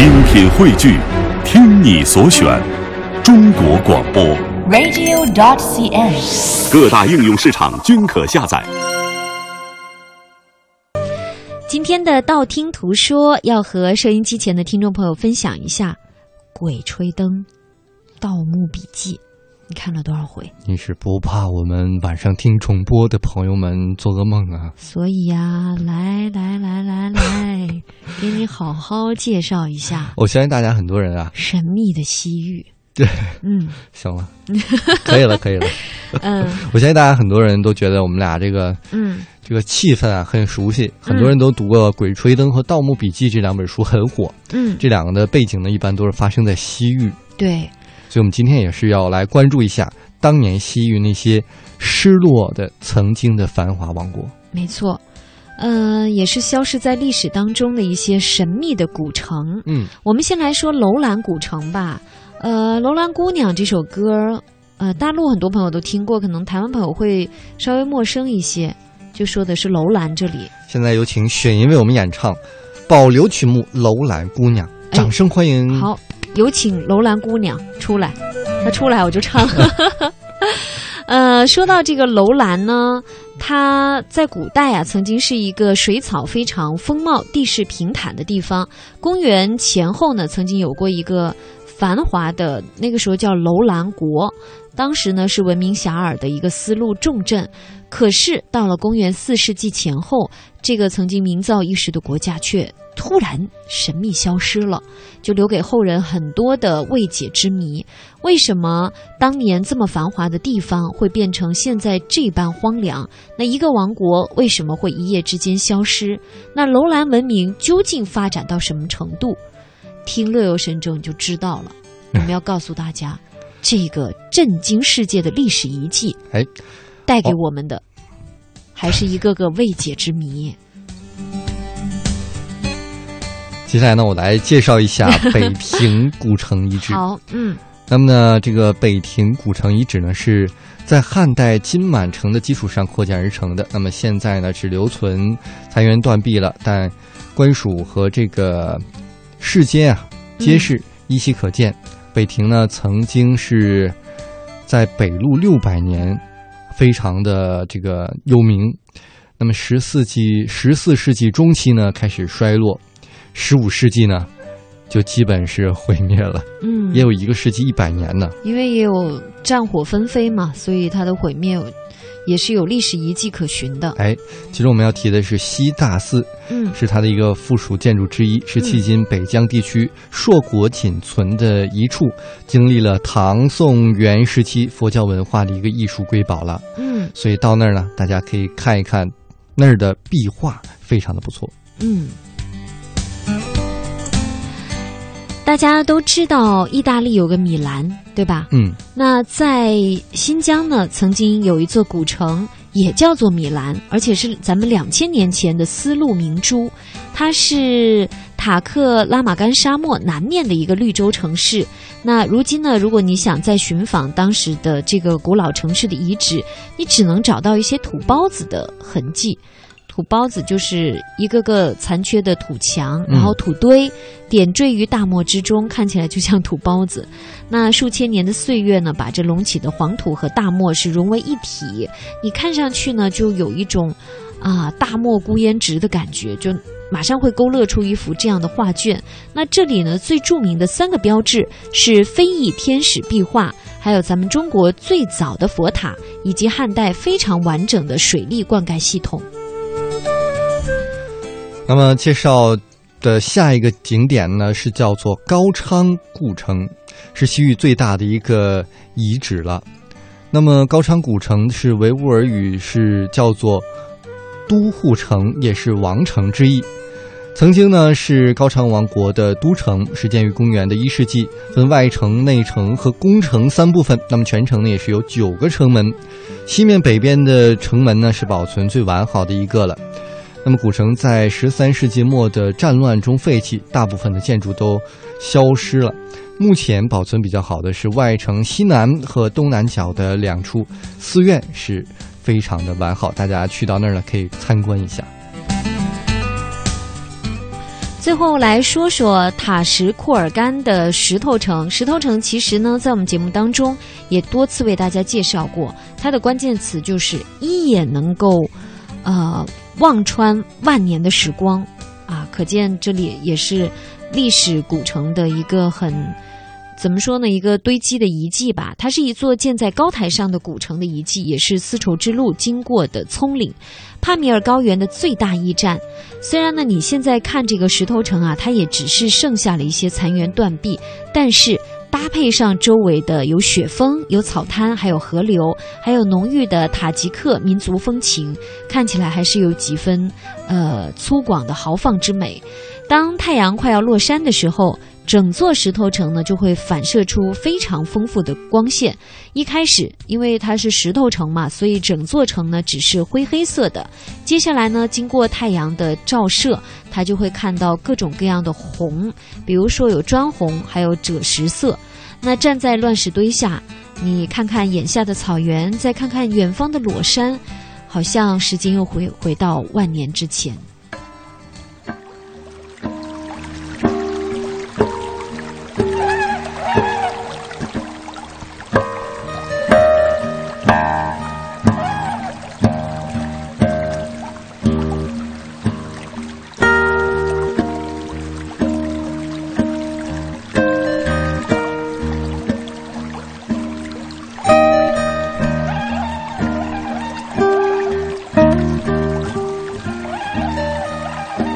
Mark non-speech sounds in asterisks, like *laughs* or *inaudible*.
精品汇聚，听你所选，中国广播。radio.dot.cn，。各大应用市场均可下载。今天的道听途说要和收音机前的听众朋友分享一下《鬼吹灯》《盗墓笔记》，你看了多少回？你是不怕我们晚上听重播的朋友们做噩梦啊？所以呀、来来来来来，给你好好介绍一下我相信大家很多人啊，神秘的西域。对，嗯行了，可以了，可以了。*laughs* 嗯我相信大家很多人都觉得我们俩这个嗯，这个气氛啊很熟悉，很多人都读过《鬼吹灯》和《盗墓笔记》这两本书，很火。嗯，这两个的背景呢，一般都是发生在西域，对，所以我们今天也是要来关注一下当年西域那些失落的曾经的繁华王国。没错。呃，也是消失在历史当中的一些神秘的古城。嗯，我们先来说楼兰古城吧。呃，《楼兰姑娘》这首歌，呃，大陆很多朋友都听过，可能台湾朋友会稍微陌生一些。就说的是楼兰这里，现在有请雪莹为我们演唱保留曲目《楼兰姑娘》，哎掌声欢迎。好，有请楼兰姑娘出来，她出来我就唱。*laughs* 呃，说到这个楼兰呢，它在古代啊，曾经是一个水草非常丰茂、地势平坦的地方。公元前后呢，曾经有过一个繁华的，那个时候叫楼兰国，当时呢是闻名遐迩的一个丝路重镇。可是到了公元四世纪前后，这个曾经名噪一时的国家却突然神秘消失了，就留给后人很多的未解之谜。为什么当年这么繁华的地方会变成现在这般荒凉？那一个王国为什么会一夜之间消失？那楼兰文明究竟发展到什么程度？听乐游神州你就知道了。我们要告诉大家，这个震惊世界的历史遗迹，哎，带给我们的还是一个个未解之谜。接下来呢，我来介绍一下 *laughs* 北平古城遗址。好，嗯那么呢，这个北平古城遗址呢，是在汉代金满城的基础上扩建而成的。那么现在呢，只留存残垣断壁了，但官署和这个世间啊，皆是依稀可见。北庭呢，曾经是在北路六百年，非常的这个有名。那么十四纪十四世纪中期呢，开始衰落，十五世纪呢，就基本是毁灭了。嗯，也有一个世纪一百年呢。因为也有战火纷飞嘛，所以它的毁灭也是有历史遗迹可寻的。哎，其实我们要提的是西大寺，嗯是它的一个附属建筑之一，是迄今北疆地区硕果仅存的一处，经历了唐宋元时期佛教文化的一个艺术瑰宝了。嗯所以到那儿呢，大家可以看一看那儿的壁画，非常的不错。嗯。大家都知道意大利有个米兰，对吧？嗯，那在新疆呢，曾经有一座古城，也叫做米兰，而且是咱们两千年前的丝路明珠。它是塔克拉玛干沙漠南面的一个绿洲城市。那如今呢，如果你想再寻访当时的这个古老城市的遗址，你只能找到一些土包子的痕迹。土包子就是一个个残缺的土墙，然后土堆点缀于大漠之中，看起来就像土包子。那数千年的岁月呢，把这隆起的黄土和大漠是融为一体，你看上去呢，就有一种啊大漠孤烟直的感觉，就马上会勾勒出一幅这样的画卷。那这里呢，最著名的三个标志是非裔天使壁画。还有咱们中国最早的佛塔，以及汉代非常完整的水利灌溉系统。那么介绍的下一个景点呢，是叫做高昌故城，是西域最大的一个遗址了。那么高昌古城是维吾尔语是叫做都护城，也是王城之意。曾经呢是高昌王国的都城，始建于公元的一世纪，分外城、内城和宫城三部分。那么全城呢也是有九个城门，西面北边的城门呢是保存最完好的一个了。那么古城在十三世纪末的战乱中废弃，大部分的建筑都消失了。目前保存比较好的是外城西南和东南角的两处寺院是非常的完好，大家去到那儿呢可以参观一下。最后来说说塔什库尔干的石头城。石头城其实呢，在我们节目当中也多次为大家介绍过，它的关键词就是一眼能够，呃，望穿万年的时光，啊，可见这里也是历史古城的一个很。怎么说呢？一个堆积的遗迹吧，它是一座建在高台上的古城的遗迹，也是丝绸之路经过的葱岭，帕米尔高原的最大驿站。虽然呢，你现在看这个石头城啊，它也只是剩下了一些残垣断壁，但是搭配上周围的有雪峰、有草滩、还有河流，还有浓郁的塔吉克民族风情，看起来还是有几分呃粗犷的豪放之美。当太阳快要落山的时候。整座石头城呢，就会反射出非常丰富的光线。一开始，因为它是石头城嘛，所以整座城呢只是灰黑色的。接下来呢，经过太阳的照射，它就会看到各种各样的红，比如说有砖红，还有赭石色。那站在乱石堆下，你看看眼下的草原，再看看远方的裸山，好像时间又回回到万年之前。